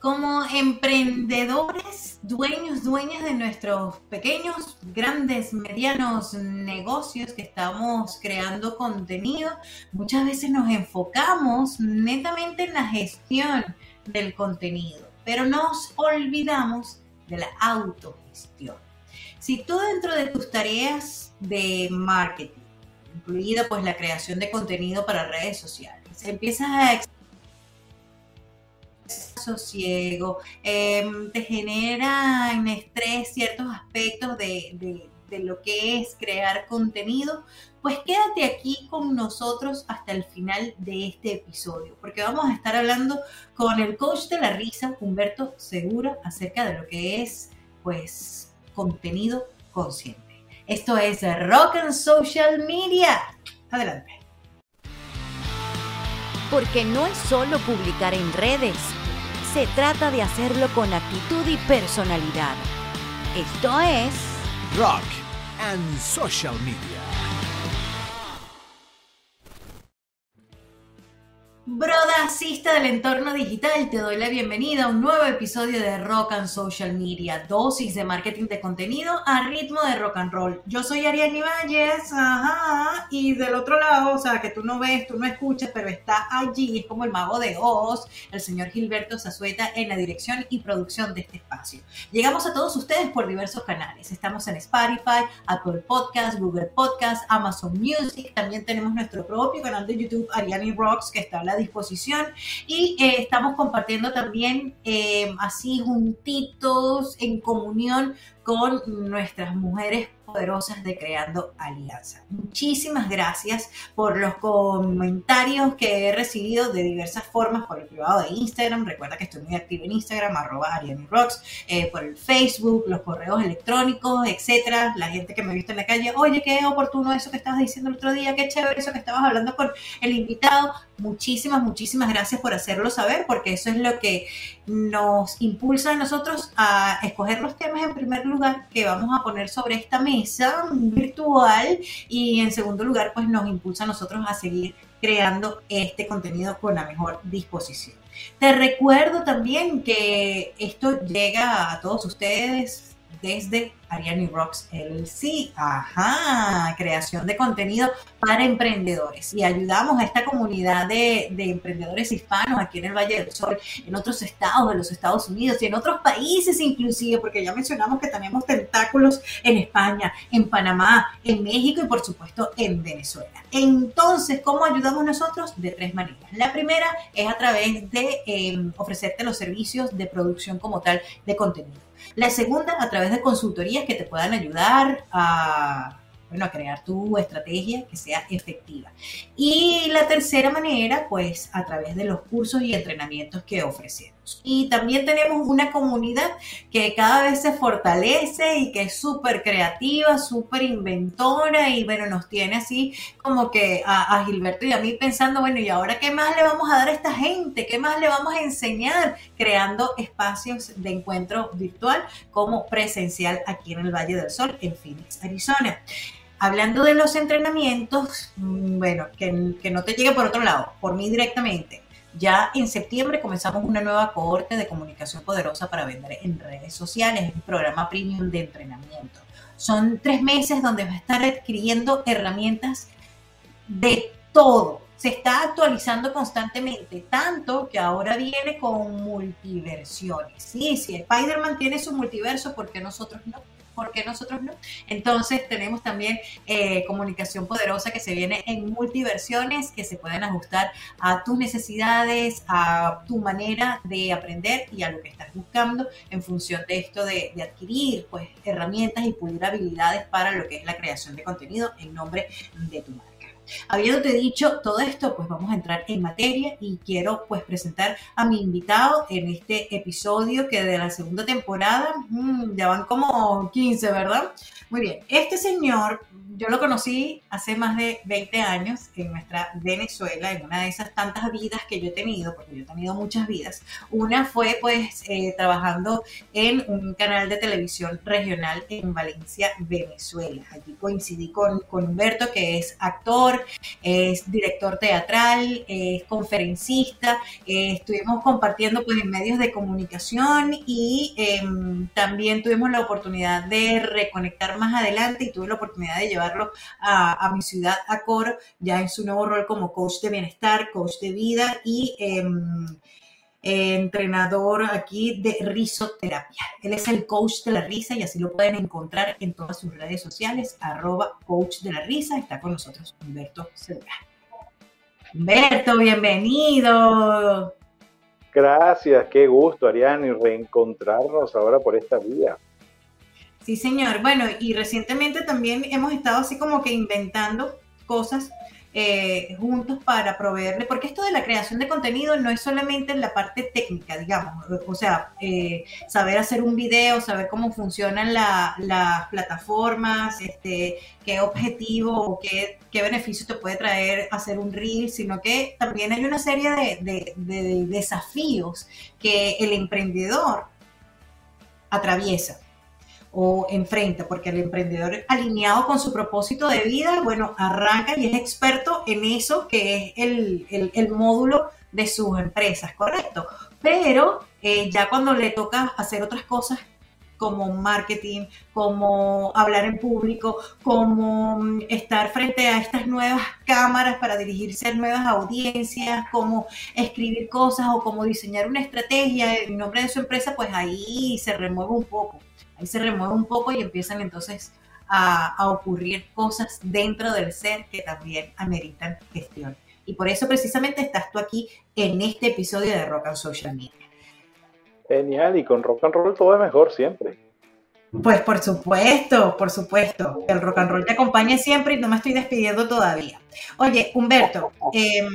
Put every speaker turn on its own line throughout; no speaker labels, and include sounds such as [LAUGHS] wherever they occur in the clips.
como emprendedores, dueños, dueñas de nuestros pequeños, grandes, medianos negocios que estamos creando contenido, muchas veces nos enfocamos netamente en la gestión del contenido, pero nos olvidamos de la autogestión. Si tú dentro de tus tareas de marketing, incluida pues la creación de contenido para redes sociales, empiezas a sosiego, em, te genera en estrés ciertos aspectos de, de lo que es crear contenido, pues quédate aquí con nosotros hasta el final de este episodio, porque vamos a estar hablando con el coach de la risa, Humberto Segura, acerca de lo que es, pues, contenido consciente. Esto es Rock and Social Media. Adelante.
Porque no es solo publicar en redes se trata de hacerlo con actitud y personalidad. Esto es
Rock and Social Media.
Brodacista del entorno digital, te doy la bienvenida a un nuevo episodio de Rock and Social Media, dosis de marketing de contenido a ritmo de rock and roll. Yo soy Ariane Valles, ajá, y del otro lado, o sea, que tú no ves, tú no escuchas, pero está allí, es como el mago de Oz, el señor Gilberto Zazueta en la dirección y producción de este espacio. Llegamos a todos ustedes por diversos canales. Estamos en Spotify, Apple Podcast, Google Podcast, Amazon Music, también tenemos nuestro propio canal de YouTube, Ariane Rocks, que está a la disposición y eh, estamos compartiendo también eh, así juntitos en comunión con nuestras mujeres poderosas de Creando Alianza. Muchísimas gracias por los comentarios que he recibido de diversas formas por el privado de Instagram. Recuerda que estoy muy activa en Instagram, arroba Ariane Rocks, eh, por el Facebook, los correos electrónicos, etcétera. La gente que me ha visto en la calle, oye, qué oportuno eso que estabas diciendo el otro día, qué chévere eso que estabas hablando con el invitado. Muchísimas, muchísimas gracias por hacerlo saber, porque eso es lo que nos impulsa a nosotros a escoger los temas en primer lugar que vamos a poner sobre esta mesa virtual y en segundo lugar pues nos impulsa a nosotros a seguir creando este contenido con la mejor disposición. Te recuerdo también que esto llega a todos ustedes desde Ariane Rocks LLC. Ajá, creación de contenido para emprendedores. Y ayudamos a esta comunidad de, de, emprendedores hispanos aquí en el Valle del Sol, en otros estados de los Estados Unidos y en otros países inclusive, porque ya mencionamos que tenemos tentáculos en España, en Panamá, en México y por supuesto en Venezuela. Entonces, ¿cómo ayudamos nosotros? De tres maneras. La primera es a través de eh, ofrecerte los servicios de producción como tal de contenido. La segunda, a través de que te puedan ayudar a, bueno, a crear tu estrategia que sea efectiva. Y la tercera manera, pues a través de los cursos y entrenamientos que ofrecemos. Y también tenemos una comunidad que cada vez se fortalece y que es súper creativa, súper inventora y bueno, nos tiene así como que a, a, Gilberto y a mí pensando, bueno, ¿y ahora qué más le vamos a dar a esta gente? ¿Qué más le vamos a enseñar? Creando espacios de encuentro virtual como presencial aquí en el Valle del Sol, en Phoenix, Arizona. Hablando de los entrenamientos, mm, bueno, que, que no te llegue por otro lado, por mí directamente ya en septiembre comenzamos una nueva cohorte de comunicación poderosa para vender en redes sociales, un programa premium de entrenamiento. Son tres meses donde vas a estar adquiriendo herramientas de todo. Se está actualizando constantemente, tanto que ahora viene con multiversiones. Sí, si Spider-Man tiene su multiverso, ¿por qué nosotros no? ¿Por qué nosotros no? Entonces tenemos también eh, comunicación poderosa que se viene en multiversiones que se pueden ajustar a tus necesidades, a tu manera de aprender y a lo que estás buscando en función de esto de, adquirir pues herramientas y pulir habilidades para lo que es la creación de contenido en nombre de tu marca. Habiéndote dicho todo esto, pues vamos a entrar en materia y quiero pues presentar a mi invitado en este episodio que de la segunda temporada, mmm, ya van como 15, ¿verdad? Muy bien, este señor yo lo conocí hace más de 20 años en nuestra Venezuela, en una de esas tantas vidas que yo he tenido, porque yo he tenido muchas vidas. Una fue pues eh, trabajando en un canal de televisión regional en Valencia, Venezuela. Allí coincidí con, con Humberto, que es actor, es director teatral, es conferencista, eh, estuvimos compartiendo pues en medios de comunicación y em, también tuvimos la oportunidad de reconectar más adelante y tuve la oportunidad de llevarlo a, mi ciudad, a Coro, ya en su nuevo rol como coach de bienestar, coach de vida y em, entrenador aquí de risoterapia. Él es el coach de la risa y así lo pueden encontrar en todas sus redes sociales, arroba coach de la risa. Está con nosotros Humberto Segura. Humberto, bienvenido.
Gracias, qué gusto, Ariane, reencontrarnos ahora por esta vía.
Sí, señor. Bueno, y recientemente también hemos estado así como que inventando cosas eh, juntos para proveerle, porque esto de la creación de contenido no es solamente la parte técnica, digamos, o sea, eh, saber hacer un video, saber cómo funcionan las plataformas, este, qué objetivo o qué, qué, beneficio te puede traer hacer un reel, sino que también hay una serie de desafíos que el emprendedor atraviesa o enfrenta, porque el emprendedor alineado con su propósito de vida, bueno, arranca y es experto en eso que es el, módulo de sus empresas, ¿correcto? Pero eh, ya cuando le toca hacer otras cosas como marketing, como hablar en público, como mm, estar frente a estas nuevas cámaras para dirigirse a nuevas audiencias, como escribir cosas o como diseñar una estrategia en nombre de su empresa, pues ahí se remueve un poco ahí se remueve un poco y empiezan entonces a, ocurrir cosas dentro del ser que también ameritan gestión. Y por eso precisamente estás tú aquí en este episodio de Rock and Social Media.
Genial, y con rock and roll todo es mejor siempre.
Pues por supuesto, por supuesto. El rock and roll te acompañe siempre y no me estoy despidiendo todavía. Oye, Humberto, eh,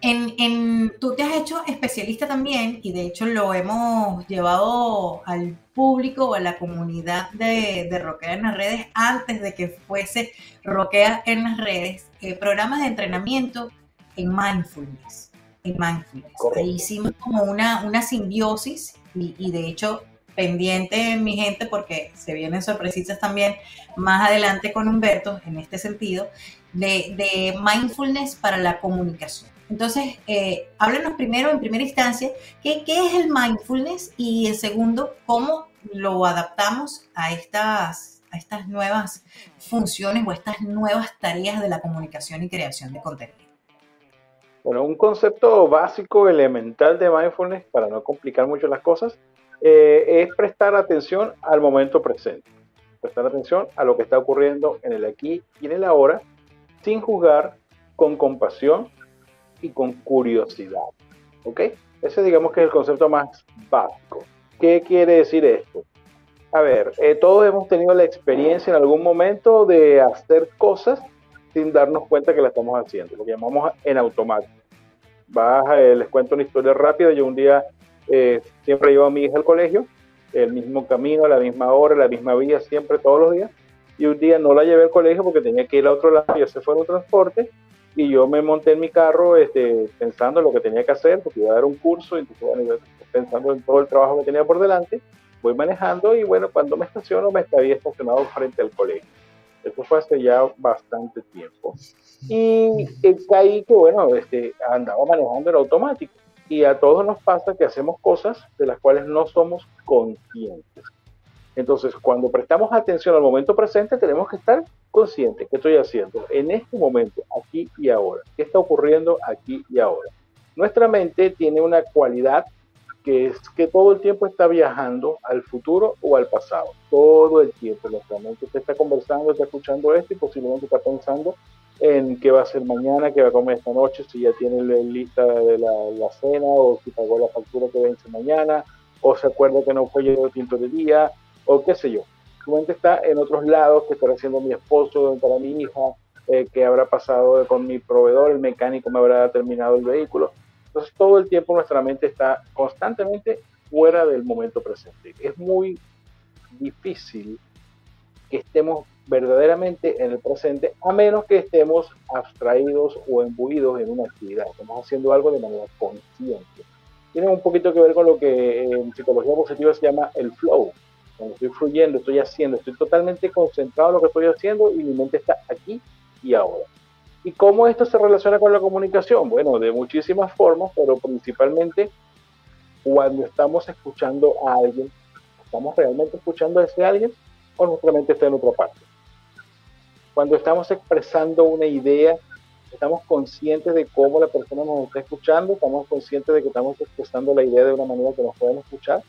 en, tú te has hecho especialista también y de hecho lo hemos llevado al público o a la comunidad de, de Roquea en las redes antes de que fuese Roquea en las redes, eh, programas de entrenamiento en mindfulness. En mindfulness. Ahí hicimos como una, una simbiosis y, y de hecho pendiente mi gente porque se vienen sorpresitas también más adelante con Humberto en este sentido de, de mindfulness para la comunicación. Entonces, eh, primero, en primera instancia, ¿qué, es el mindfulness y en segundo, cómo lo adaptamos a estas, a estas nuevas funciones o estas nuevas tareas de la comunicación y creación de contenido.
Bueno, un concepto básico, elemental de mindfulness, para no complicar mucho las cosas, eh, es prestar atención al momento presente. Prestar atención a lo que está ocurriendo en el aquí y en el ahora, sin juzgar, con compasión y con curiosidad. ¿Ok? Ese digamos que es el concepto más básico. ¿Qué quiere decir esto? A ver, eh, todos hemos tenido la experiencia en algún momento de hacer cosas sin darnos cuenta que la estamos haciendo, lo que llamamos en automático. Eh, les cuento una historia rápida. Yo un día eh, siempre llevo a mi hija al colegio, el mismo camino, la misma hora, la misma vía, siempre, todos los días. Y un día no la llevé al colegio porque tenía que ir a otro lado y ese fue un transporte y yo me monté en mi carro este, pensando en lo que tenía que hacer, porque iba a dar un curso, entonces, bueno, pensando en todo el trabajo que tenía por delante, voy manejando y bueno, cuando me estaciono me había estacionado frente al colegio. Eso fue hace ya bastante tiempo. Y caí que, bueno, este, andaba manejando en automático. Y a todos nos pasa que hacemos cosas de las cuales no somos conscientes. Entonces, cuando prestamos atención al momento presente, tenemos que estar conscientes qué estoy haciendo en este momento, aquí y ahora. ¿Qué está ocurriendo aquí y ahora? Nuestra mente tiene una cualidad que es que todo el tiempo está viajando al futuro o al pasado. Todo el tiempo. Nuestra mente está conversando, está escuchando esto y posiblemente está pensando en qué va a hacer mañana, qué va a comer esta noche, si ya tiene lista de la, la cena o si pagó la factura que vence mañana o se acuerda que no fue el tinto de día o qué sé yo. Su mente está en otros lados, que estará haciendo mi esposo, para mi hija, eh, que habrá pasado con mi proveedor, el mecánico me habrá terminado el vehículo. Entonces todo el tiempo nuestra mente está constantemente fuera del momento presente. Es muy difícil que estemos verdaderamente en el presente, a menos que estemos abstraídos o embuidos en una actividad. Estamos haciendo algo de manera consciente. Tiene un poquito que ver con lo que en psicología positiva se llama el flow cuando estoy fluyendo, estoy haciendo, estoy totalmente concentrado en lo que estoy haciendo y mi mente está aquí y ahora. ¿Y cómo esto se relaciona con la comunicación? Bueno, de muchísimas formas, pero principalmente cuando estamos escuchando a alguien, ¿estamos realmente escuchando a ese alguien o nuestra mente está en otra parte? Cuando estamos expresando una idea, estamos conscientes de cómo la persona nos está escuchando, estamos conscientes de que estamos expresando la idea de una manera que nos pueden escuchar.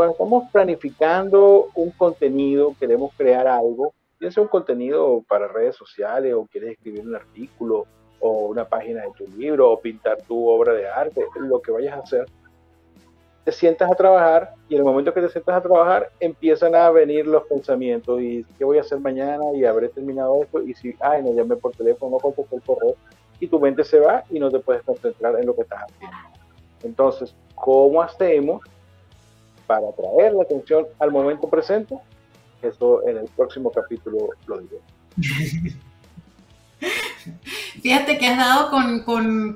Cuando estamos planificando un contenido, queremos crear algo, Tienes un contenido para redes sociales o quieres escribir un artículo o una página de tu libro o pintar tu obra de arte, lo que vayas a hacer, te sientas a trabajar y en el momento que te sientas a trabajar empiezan a venir los pensamientos y qué voy a hacer mañana y habré terminado esto y si, ay, no llamé por teléfono, no contesté el correo y tu mente se va y no te puedes concentrar en lo que estás haciendo. Entonces, ¿cómo hacemos para atraer la atención al momento presente? Eso en el próximo capítulo lo diré. [LAUGHS]
Fíjate que has dado con,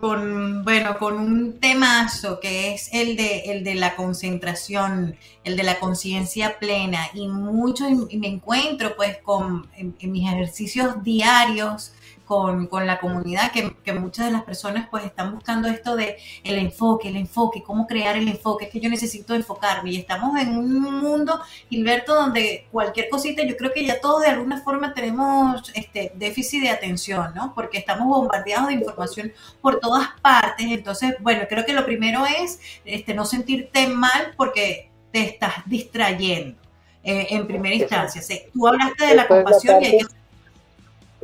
bueno, con un temazo que es el de, el de la concentración, el de la conciencia plena y mucho me encuentro pues con en mis ejercicios diarios con, la comunidad, que, muchas de las personas pues están buscando esto de el enfoque, el enfoque, cómo crear el enfoque, es que yo necesito enfocarme y estamos en un mundo, Gilberto, donde cualquier cosita, yo creo que ya todos de alguna forma tenemos este déficit de atención, ¿no? Porque estamos bombardeados de información por todas partes, entonces, bueno, creo que lo primero es este, no sentirte mal porque te estás distrayendo. Eh, en primera instancia, tú hablaste de la compasión y hay que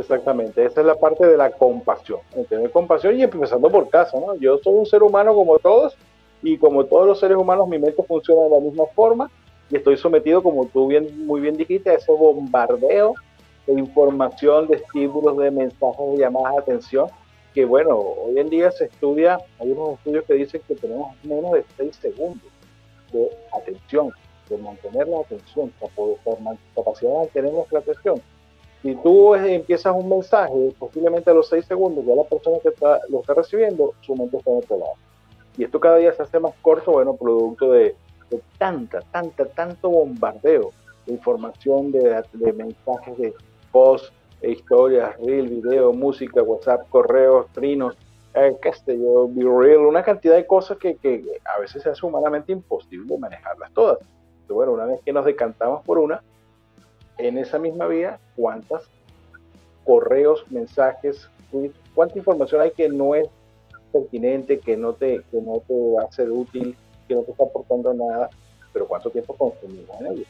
Exactamente, esa es la parte de la compasión, tener compasión y empezando por casa, ¿no? Yo soy un ser humano como todos y como todos los seres humanos mi mente funciona de la misma forma y estoy sometido, como tú bien, muy bien dijiste, a ese bombardeo de información, de estímulos, de mensajes, de llamadas de atención, que bueno, hoy en día se estudia, hay unos estudios que dicen que tenemos menos de 6 segundos de atención, de mantener la atención, capacidad de mantener nuestra atención si tú empiezas un mensaje, posiblemente a los seis segundos, ya la persona que está, lo está recibiendo, su mente está en otro lado. Y esto cada día se hace más corto, bueno, producto de, tanta, tanta, tanto bombardeo de información, de, mensajes, de posts, historias, reel, video, música, WhatsApp, correos, trinos, eh, qué sé yo, be real, una cantidad de cosas que, que, a veces se hace humanamente imposible manejarlas todas. Pero bueno, una vez que nos decantamos por una, en esa misma vía cuántas correos, mensajes, cuánta información hay que no es pertinente, que no te, que no te va a ser útil, que no te está aportando nada, pero cuánto tiempo consumimos en ello.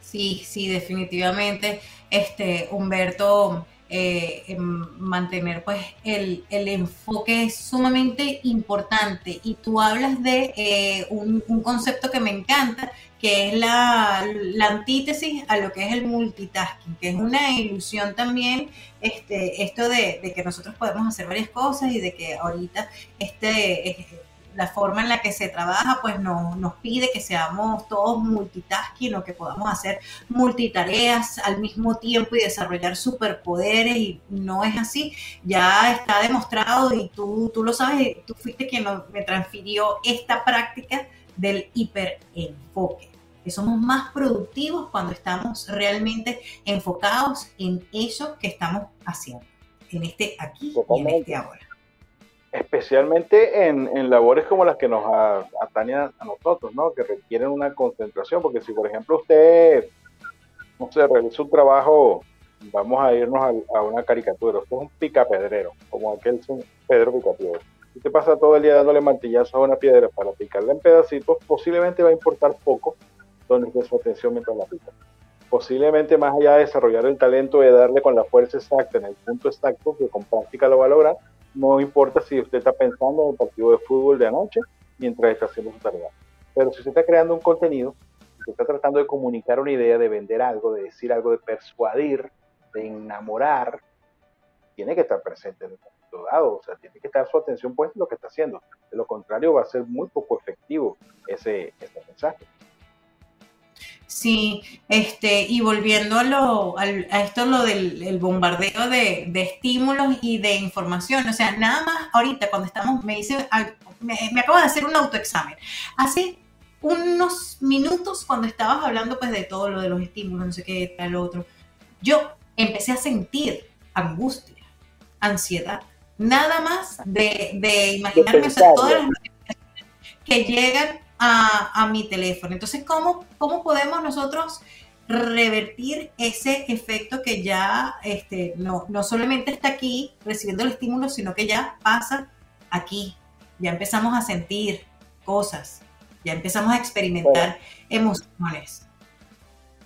Sí, sí, definitivamente. Este, Humberto, eh, mantener pues el, enfoque es sumamente importante. Y tú hablas de eh, un, concepto que me encanta que es la, antítesis a lo que es el multitasking, que es una ilusión también este, esto de, que nosotros podemos hacer varias cosas y de que ahorita este, la forma en la que se trabaja, pues no, nos pide que seamos todos multitasking o que podamos hacer multitareas al mismo tiempo y desarrollar superpoderes y no es así. Ya está demostrado y tú, tú lo sabes, tú fuiste quien me transfirió esta práctica del hiperenfoque. Que somos más productivos cuando estamos realmente enfocados en eso que estamos haciendo, en este aquí y en este ahora
especialmente en, labores como las que nos atañen a nosotros, ¿no? Que requieren una concentración, porque si por ejemplo usted, no sé, realiza un trabajo, vamos a irnos a, una caricatura, usted es un picapedrero, como aquel Pedro Picapiedra. Si usted pasa todo el día dándole martillazos a una piedra para picarla en pedacitos, posiblemente va a importar poco donde esté su atención mientras la pica. Posiblemente más allá de desarrollar el talento de darle con la fuerza exacta en el punto exacto, que con práctica lo va a lograr, no importa si usted está pensando en el partido de fútbol de anoche mientras está haciendo su tarea. Pero si usted está creando un contenido, si está tratando de comunicar una idea, de vender algo, de decir algo, de persuadir, de enamorar, tiene que estar presente en el momento dado. O sea, tiene que estar su atención puesta en lo que está haciendo. De lo contrario, va a ser muy poco efectivo ese, ese mensaje.
Sí, este, y volviendo a, lo, a, esto, lo del bombardeo de, estímulos y de información, o sea, nada más ahorita cuando estamos, me dice, me, acabo de hacer un autoexamen. Hace unos minutos cuando estabas hablando pues de todo lo de los estímulos, no sé qué, tal otro, yo empecé a sentir angustia, ansiedad, nada más de, de imaginarme todas las notificaciones que llegan a, a, mi teléfono. Entonces, ¿cómo, ¿cómo podemos nosotros revertir ese efecto que ya este, no, no solamente está aquí recibiendo el estímulo, sino que ya pasa aquí? Ya empezamos a sentir cosas, ya empezamos a experimentar emociones.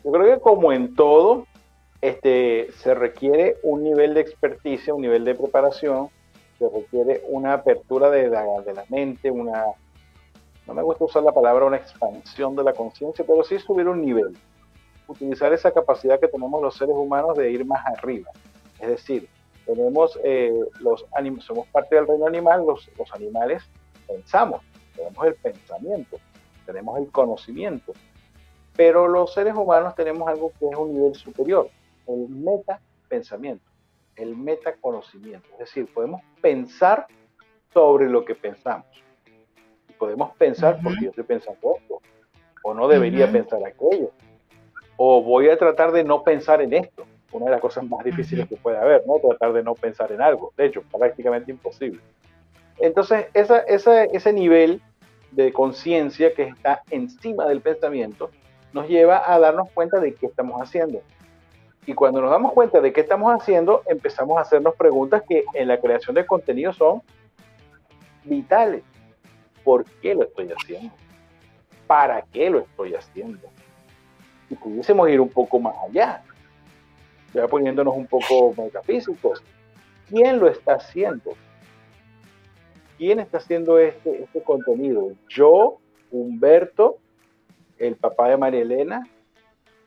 Yo creo que como en todo, este, se requiere un nivel de experticia, un nivel de preparación, se requiere una apertura de la, de la mente, una, no me gusta usar la palabra una expansión de la conciencia, pero sí subir un nivel, utilizar esa capacidad que tenemos los seres humanos de ir más arriba. Es decir, tenemos eh, los somos parte del reino animal, los, los animales pensamos, tenemos el pensamiento, tenemos el conocimiento, pero los seres humanos tenemos algo que es un nivel superior, el meta pensamiento, el meta conocimiento. Es decir, podemos pensar sobre lo que pensamos. Podemos pensar porque yo estoy pensando esto, o no debería pensar aquello, o voy a tratar de no pensar en esto. Una de las cosas más difíciles que puede haber, ¿no? Tratar de no pensar en algo. De hecho, prácticamente imposible. Entonces, esa, ese nivel de conciencia que está encima del pensamiento nos lleva a darnos cuenta de qué estamos haciendo. Y cuando nos damos cuenta de qué estamos haciendo, empezamos a hacernos preguntas que en la creación de contenido son vitales. ¿Por qué lo estoy haciendo? ¿Para qué lo estoy haciendo? Y pudiésemos ir un poco más allá, ya poniéndonos un poco metafísicos. ¿Quién lo está haciendo? ¿Quién está haciendo este, este contenido? Yo, Humberto, el papá de María Elena,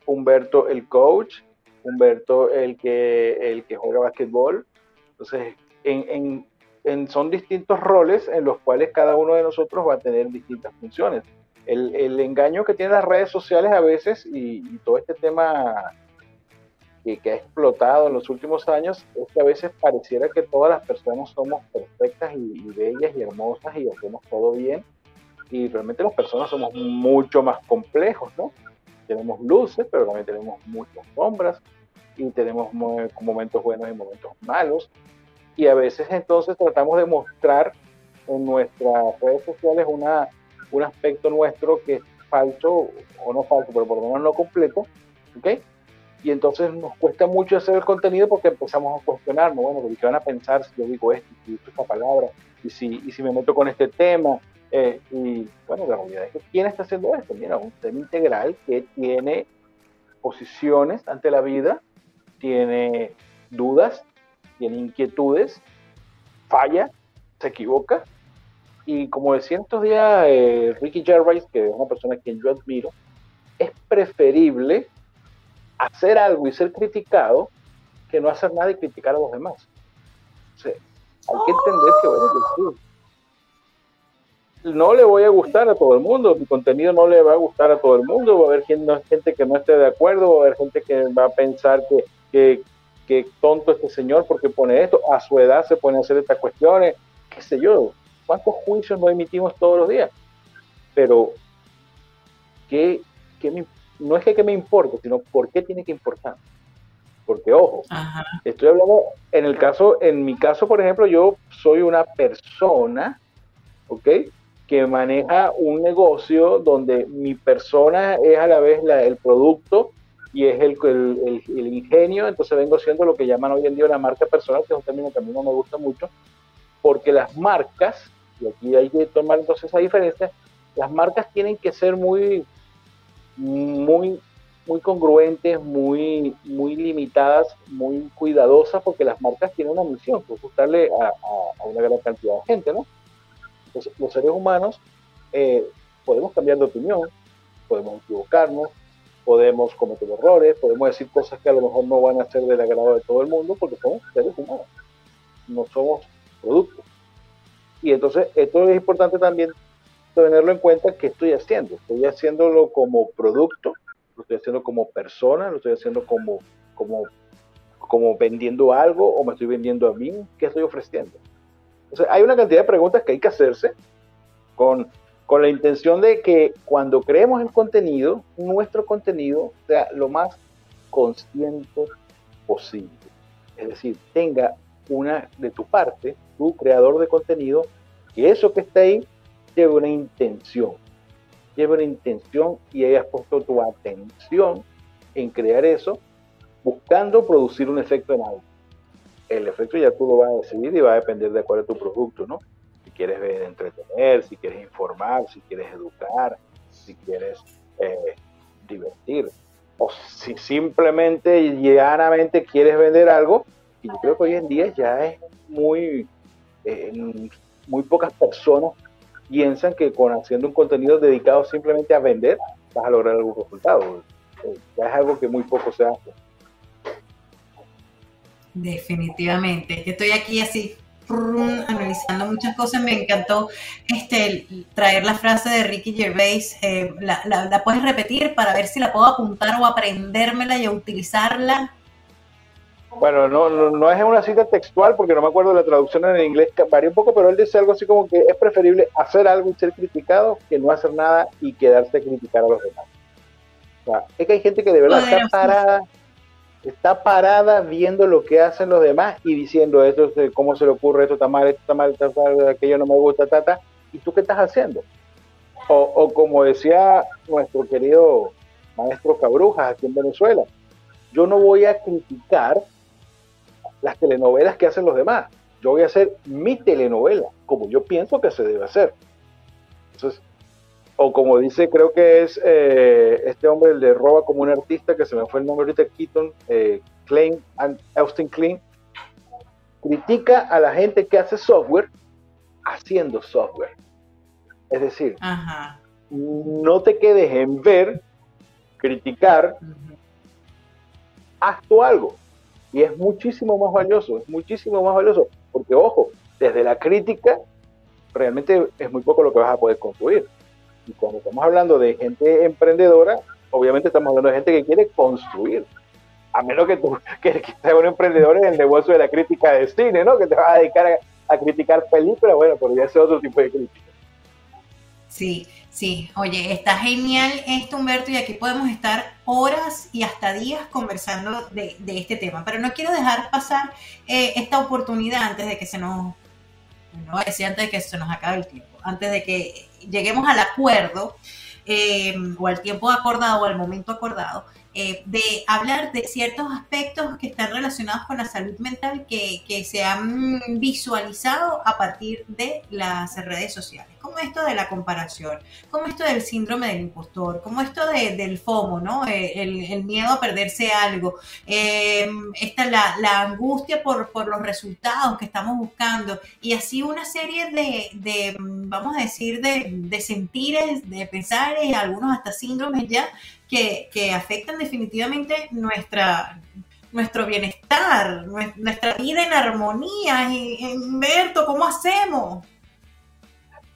Humberto el coach, Humberto el que, el que juega basquetbol. Entonces, en, en, son distintos roles en los cuales cada uno de nosotros va a tener distintas funciones. El, el engaño que tienen las redes sociales a veces y, todo este tema que, que, ha explotado en los últimos años es que a veces pareciera que todas las personas somos perfectas y, y bellas y hermosas y hacemos todo bien y realmente las personas somos mucho más complejos, ¿no? tenemos luces, pero también tenemos muchas sombras y tenemos momentos buenos y momentos malos. Y a veces entonces tratamos de mostrar en nuestras redes sociales una, un aspecto nuestro que es falso, o no falso, pero por lo menos no completo, ¿ok? Y entonces nos cuesta mucho hacer el contenido porque empezamos a cuestionarnos, bueno, ¿qué van a pensar si yo digo esto, si digo esta palabra, y si, y si me meto con este tema, eh, y bueno, la realidad es que ¿quién está haciendo esto? Mira, un tema integral que tiene posiciones ante la vida, tiene dudas, tiene inquietudes, falla, se equivoca. Y como decía estos días eh, Ricky Gervais, que es una persona a quien yo admiro, es preferible hacer algo y ser criticado que no hacer nada y criticar a los demás. O sea, hay que entender que, bueno, no le voy a gustar a todo el mundo, mi contenido no le va a gustar a todo el mundo, va a haber gente que no esté de acuerdo, va a haber gente que va a pensar que, que, tonto este señor porque pone esto, a su edad se pone a hacer estas cuestiones, qué sé yo, cuántos juicios no emitimos todos los días, pero ¿qué, no es que, me importe, sino por qué tiene que importar. Porque ojo, estoy hablando en el caso, en mi caso, por ejemplo, yo soy una persona, ¿ok? que maneja un negocio donde mi persona es a la vez el producto y es el, el, ingenio, entonces vengo siendo lo que llaman hoy en día una marca personal, que es un término que a mí no me gusta mucho, porque las marcas, y aquí hay que tomar entonces esa diferencia, las marcas tienen que ser muy, muy, muy congruentes, muy, muy limitadas, muy cuidadosas, porque las marcas tienen una misión, que es gustarle a, a una gran cantidad de gente, ¿no? los seres humanos eh, podemos cambiar de opinión, podemos equivocarnos, podemos cometer errores, podemos decir cosas que a lo mejor no van a ser del agrado de todo el mundo porque somos seres humanos, no somos productos. Y entonces esto es importante también tenerlo en cuenta que estoy haciendo. Estoy haciéndolo como producto, lo estoy haciendo como persona, lo estoy haciendo como, como, como vendiendo algo o me estoy vendiendo a mí, ¿qué estoy ofreciendo? hay una cantidad de preguntas que hay que hacerse con, con la intención de que cuando creemos el contenido, nuestro contenido sea lo más consciente posible. Es decir, tenga una de tu parte, tu creador de contenido, que eso que está ahí lleve una intención. Lleve una intención y hayas puesto tu atención en crear eso, buscando producir un efecto en algo. El efecto ya tú lo vas a decidir y va a depender de cuál es tu producto, ¿no? Quieres entretener, si quieres informar, si quieres educar, si quieres eh, divertir, o si simplemente y llanamente quieres vender algo, y yo creo que hoy en día ya es muy, eh, muy pocas personas piensan que con haciendo un contenido dedicado simplemente a vender vas a lograr algún resultado. Eh, ya es algo que muy poco se hace.
Definitivamente. Yo estoy aquí así analizando muchas cosas. Me encantó este traer la frase de Ricky Gervais. Eh, la, la, puedes repetir para ver si la puedo apuntar o aprendérmela y utilizarla?
Bueno, no, no, es una cita textual porque no me acuerdo de la traducción en inglés, varía un poco, pero él dice algo así como que es preferible hacer algo y ser criticado que no hacer nada y quedarse a criticar a los demás. O sea, es que hay gente que de verdad está parada está parada viendo lo que hacen los demás y diciendo esto, cómo se le ocurre, esto está mal, esto está mal, esto está mal, aquello no me gusta, tata, ¿y tú qué estás haciendo? O, como decía nuestro querido maestro Cabrujas aquí en Venezuela, yo no voy a criticar las telenovelas que hacen los demás, yo voy a hacer mi telenovela, como yo pienso que se debe hacer. Entonces, o como dice, creo que es eh, este hombre, el de roba como un artista, que se me fue el nombre ahorita, Keaton, eh, Klein, Austin Klein, critica a la gente que hace software haciendo software. Es decir, no te quedes en ver, criticar, haz tú algo. Y es muchísimo más valioso, es muchísimo más valioso, porque ojo, desde la crítica, realmente es muy poco lo que vas a poder construir y cuando estamos hablando de gente emprendedora, obviamente estamos hablando de gente que quiere construir. A menos que tú [LAUGHS] que, seas un emprendedor en el negocio de la crítica de cine, ¿no? Que te vas a dedicar a, criticar películas, bueno, pero ya es otro tipo de crítica.
Sí, sí. Oye, está genial esto, Humberto, y aquí podemos estar horas y hasta días conversando de, este tema. Pero no quiero dejar pasar eh, esta oportunidad antes de que se nos, no antes de que se nos acabe el tiempo, antes de que lleguemos al acuerdo eh, o al tiempo acordado o al momento acordado, eh, de hablar de ciertos aspectos que están relacionados con la salud mental que, se han visualizado a partir de las redes sociales, como esto de la comparación, como esto del síndrome del impostor, como esto del FOMO, ¿no? Eh, el, miedo a perderse algo, eh, esta, la, angustia por, los resultados que estamos buscando y así una serie de, vamos a decir, de, de sentires, de pensares, algunos hasta síndromes ya que, afectan definitivamente nuestra, nuestro bienestar, nuestra vida en armonía. Humberto, ¿cómo hacemos?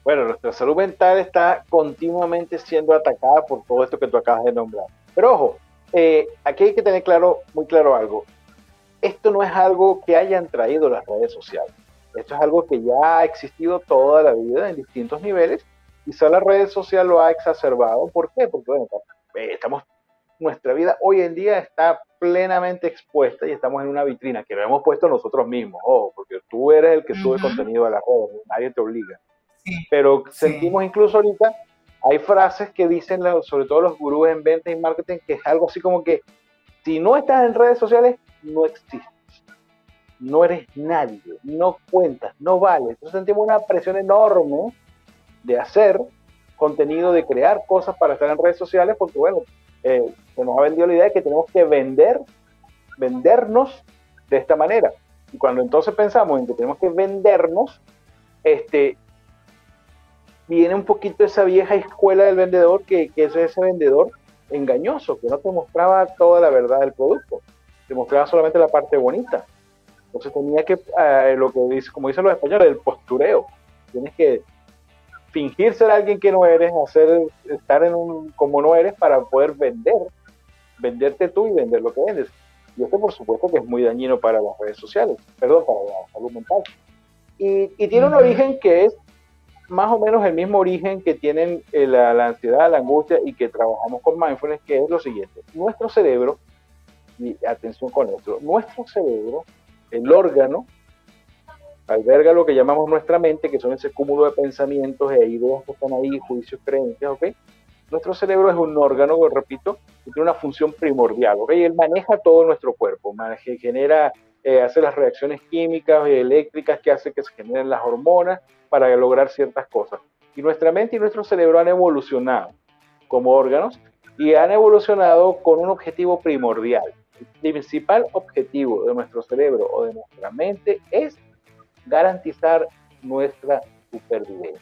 Bueno, nuestra salud mental está continuamente siendo atacada por todo esto que tú acabas de nombrar. Pero ojo, eh, aquí hay que tener claro, muy claro algo. Esto no es algo que hayan traído las redes sociales. Esto es algo que ya ha existido toda la vida en distintos niveles. Quizá la red social lo ha exacerbado. ¿Por qué? Porque bueno, eh, estamos, nuestra vida hoy en día está plenamente expuesta y estamos en una vitrina que lo hemos puesto nosotros mismos, ojo, porque tú eres el que sube contenido a la red, nadie te obliga. Pero sentimos incluso ahorita, hay frases que dicen, sobre todo los gurús en venta y marketing, que es algo así como que si no estás en redes sociales, no existes. No eres nadie, no cuentas, no vales. Entonces sentimos una presión enorme de hacer contenido, de crear cosas para estar en redes sociales, porque bueno, eh, se nos ha vendido la idea de que tenemos que vender, vendernos de esta manera. Y cuando entonces pensamos en que tenemos que vendernos, este, viene un poquito esa vieja escuela del vendedor que, que es ese vendedor engañoso, que no te mostraba toda la verdad del producto, te mostraba solamente la parte bonita. Entonces tenía que, eh, lo que dice, como dicen los españoles, el postureo. Tienes que fingir ser alguien que no eres, hacer, estar en un como no eres para poder vender, venderte tú y vender lo que vendes. Y esto por supuesto que es muy dañino para las redes sociales, perdón, para la salud mental. Y, tiene un origen que es más o menos el mismo origen que tienen eh, la, ansiedad, la angustia y que trabajamos con mindfulness, que es lo siguiente. Nuestro cerebro y atención con esto. Nuestro cerebro, el órgano, alberga lo que llamamos nuestra mente, que son ese cúmulo de pensamientos e ideas que están ahí, juicios, creencias, ¿ok? Nuestro cerebro es un órgano, repito, que tiene una función primordial, ¿ok? Él maneja todo nuestro cuerpo, maneja, genera, eh, hace las reacciones químicas y eléctricas que hace que se generen las hormonas para lograr ciertas cosas. Y nuestra mente y nuestro cerebro han evolucionado como órganos y han evolucionado con un objetivo primordial. El principal objetivo de nuestro cerebro o de nuestra mente es garantizar nuestra supervivencia.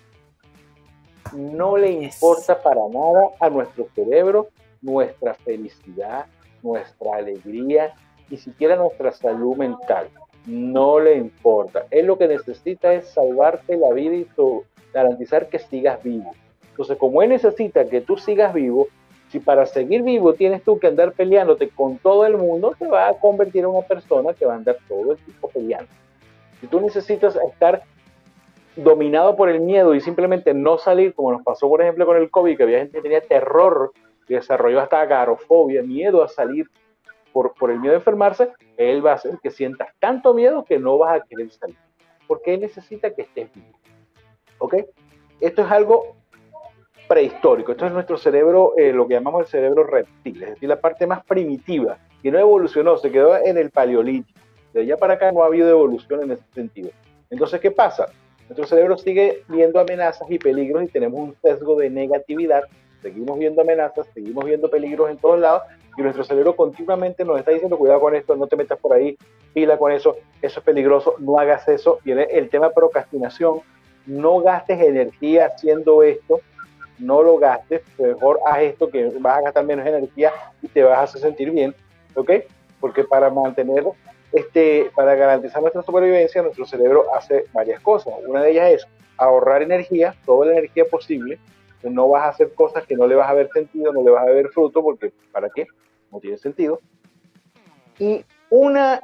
No le importa para nada a nuestro cerebro nuestra felicidad, nuestra alegría, ni siquiera nuestra salud mental. No le importa. Él lo que necesita es salvarte la vida y garantizar que sigas vivo. Entonces, como él necesita que tú sigas vivo, si para seguir vivo tienes tú que andar peleándote con todo el mundo, te va a convertir en una persona que va a andar todo el tiempo peleando. Si tú necesitas estar dominado por el miedo y simplemente no salir, como nos pasó por ejemplo con el COVID, que había gente que tenía terror y desarrolló hasta agarofobia, miedo a salir por, el miedo a enfermarse, él va a hacer que sientas tanto miedo que no vas a querer salir. Porque él necesita que estés vivo. ¿Ok? Esto es algo prehistórico. Esto es nuestro cerebro, eh, lo que llamamos el cerebro reptil, es decir, la parte más primitiva, que no evolucionó, se quedó en el paleolítico. De allá para acá no ha habido evolución en ese sentido. Entonces, ¿qué pasa? Nuestro cerebro sigue viendo amenazas y peligros y tenemos un sesgo de negatividad. Seguimos viendo amenazas, seguimos viendo peligros en todos lados y nuestro cerebro continuamente nos está diciendo cuidado con esto, no te metas por ahí, pila con eso, eso es peligroso, no hagas eso. Viene el tema procrastinación, no gastes energía haciendo esto, no lo gastes, mejor haz esto que vas a gastar menos energía y te vas a hacer sentir bien, ¿ok? Porque para mantener este, para garantizar nuestra supervivencia, nuestro cerebro hace varias cosas. Una de ellas es ahorrar energía, toda la energía posible. No vas a hacer cosas que no le vas a ver sentido, no le vas a ver fruto, porque ¿para qué? No tiene sentido. Y una,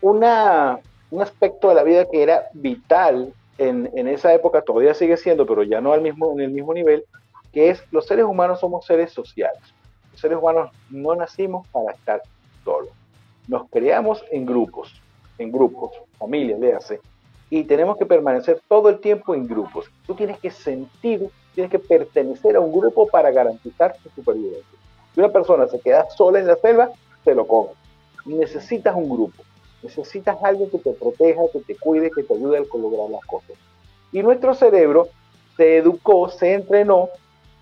una, un aspecto de la vida que era vital en, en esa época, todavía sigue siendo, pero ya no al mismo, en el mismo nivel, que es los seres humanos somos seres sociales. Los seres humanos no nacimos para estar solos nos creamos en grupos, en grupos, familias, léase, y tenemos que permanecer todo el tiempo en grupos. Tú tienes que sentir, tienes que pertenecer a un grupo para garantizar tu supervivencia. Si una persona se queda sola en la selva, se lo come. Necesitas un grupo, necesitas alguien que te proteja, que te cuide, que te ayude a lograr las cosas. Y nuestro cerebro se educó, se entrenó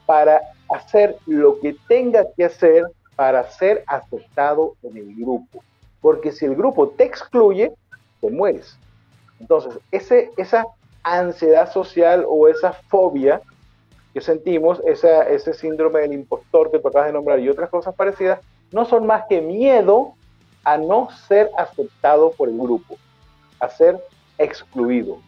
para hacer lo que tenga que hacer para ser aceptado en el grupo porque si el grupo te excluye, te mueres. Entonces, esa ansiedad social o esa fobia que sentimos, ese síndrome del impostor que tú acabas de nombrar y otras cosas parecidas, no son más que miedo a no ser aceptado por el grupo, a ser excluido,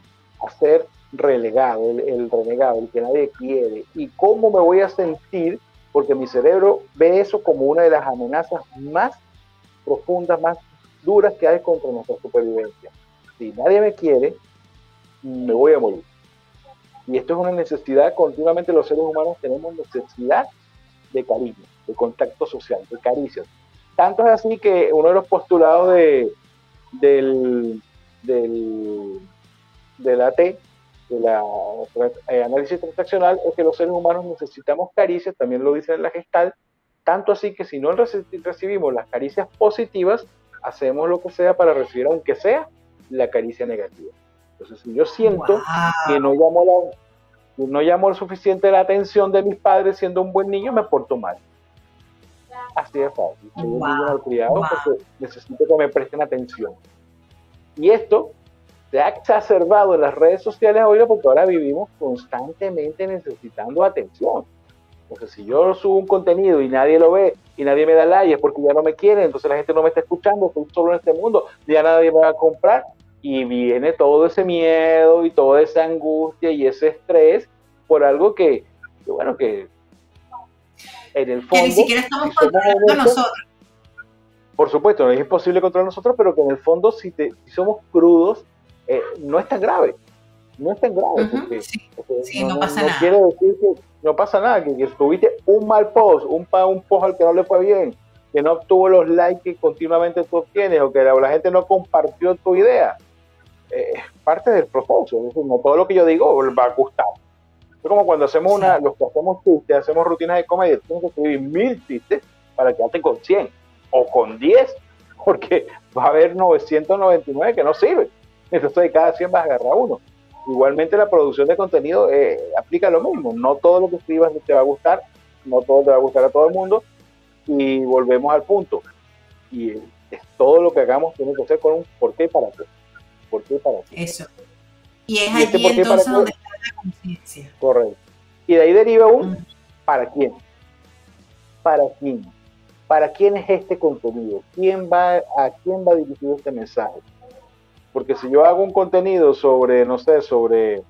a ser relegado, el, el renegado, el que nadie quiere. ¿Y cómo me voy a sentir? Porque mi cerebro ve eso como una de las amenazas más profundas, más duras que hay contra nuestra supervivencia. Si nadie me quiere, me voy a morir. Y esto es una necesidad, continuamente los seres humanos tenemos necesidad de cariño, de contacto social, de caricias. Tanto es así que uno de los postulados de, del, del, del AT, de la análisis transaccional, es que los seres humanos necesitamos caricias, también lo dice en la gestal, tanto así que si no recibimos las caricias positivas, hacemos lo que sea para recibir, aunque sea, la caricia negativa. Entonces, si yo siento que no llamo, la, no llamo suficiente la atención de mis padres siendo un buen niño, me porto mal. Así de fácil. Soy un niño mal criado porque necesito que me presten atención. Y esto se ha exacerbado en las redes sociales hoy porque ahora vivimos constantemente necesitando atención. Entonces, si yo subo un contenido y nadie lo ve y nadie me da like es porque ya no me quiere, entonces la gente no me está escuchando, estoy solo en este mundo, ya nadie me va a comprar y viene todo ese miedo y toda esa angustia y ese estrés por algo que, bueno, que en el fondo...
Que ni siquiera estamos controlando nosotros.
Por supuesto, no es imposible controlar nosotros, pero que en el fondo si, te, si somos crudos, eh, no es tan grave. No es tan grave. porque,
sí, no, pasa nada.
Quiere decir que no pasa nada, que, tuviste un mal post, un, un post al que no le fue bien, que no obtuvo los likes que continuamente tú obtienes o que la, gente no compartió tu idea. Es parte del proceso. no todo lo que yo digo va a gustar. Es como cuando hacemos una, los que hacemos chistes, hacemos rutinas de comedia, tienes que escribir mil chistes para quedarte con 100 o con 10, porque va a haber 999 que no sirven. Entonces de cada 100 vas a agarrar uno. Igualmente la producción de contenido eh, aplica lo mismo. No todo lo que escribas te va a gustar, no todo te va a gustar a todo el mundo. Y volvemos al punto. Y es, todo lo que hagamos tiene que ser con un por qué y para qué. ¿Por qué y para qué?
Eso. Y es este allí entonces donde está la conciencia.
Correcto. Y de ahí deriva un mm. para quién. ¿Para quién? ¿Para quién es este contenido? ¿Quién va, ¿A quién va dirigido este mensaje? Porque si yo hago un contenido sobre, no sé, sobre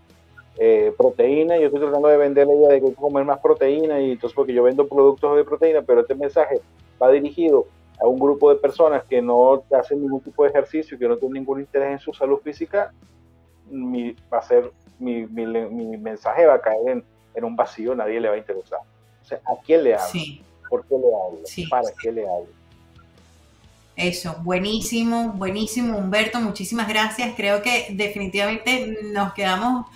eh, proteína, yo estoy tratando de vender la idea de que hay que comer más proteína y entonces porque yo vendo productos de proteína, pero este mensaje va dirigido a un grupo de personas que no hacen ningún tipo de ejercicio, y que no tienen ningún interés en su salud física, mi, va a ser, mi, mi, mensaje va a caer en, en, un vacío, nadie le va a interesar. O sea, ¿a quién le hablo? ¿Por qué le hablo? ¿Para qué le hablo?
Eso, buenísimo, buenísimo, Humberto, muchísimas gracias. Creo que definitivamente nos quedamos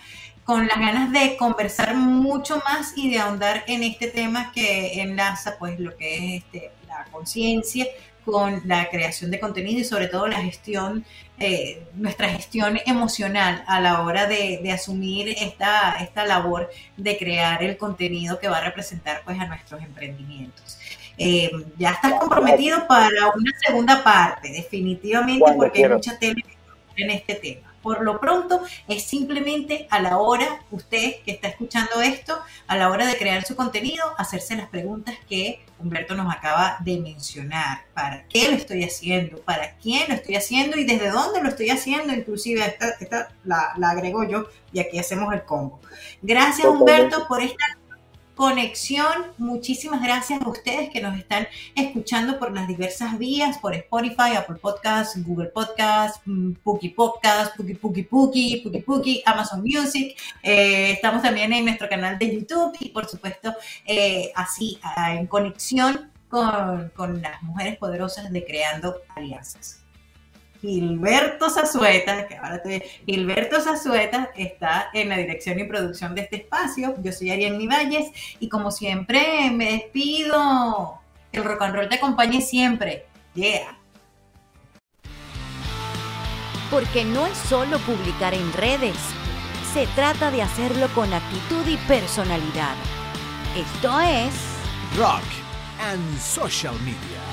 con las ganas de conversar mucho más y de ahondar en este tema que enlaza pues lo que es este, la conciencia con la creación de contenido y sobre todo la gestión, eh, nuestra gestión emocional a la hora de, de, asumir esta, esta labor de crear el contenido que va a representar pues a nuestros emprendimientos. Eh, ya estás comprometido para una segunda parte, definitivamente, porque hay mucha tele en este tema. Por lo pronto, es simplemente a la hora, usted que está escuchando esto, a la hora de crear su contenido, hacerse las preguntas que Humberto nos acaba de mencionar. ¿Para qué lo estoy haciendo? ¿Para quién lo estoy haciendo? ¿Y desde dónde lo estoy haciendo? Inclusive esta, la, la agrego yo y aquí hacemos el combo. Gracias Humberto por esta conexión. Muchísimas gracias a ustedes que nos están escuchando por las diversas vías, por Spotify, Apple Podcasts, Google Podcasts, mm, Puki Podcast, Puki Puki Puki, Puki Puki, Amazon Music. Eh, estamos también en nuestro canal de YouTube y por supuesto así en conexión con, con las mujeres poderosas de Creando Alianzas. Gilberto Zazueta, que ahora te Gilberto Zazueta está en la dirección y producción de este espacio. Yo soy Ariane Valles y como siempre me despido. Que el rock and roll te acompañe siempre. Yeah.
Porque no es solo publicar en redes, se trata de hacerlo con actitud y personalidad. Esto es
Rock and Social Media.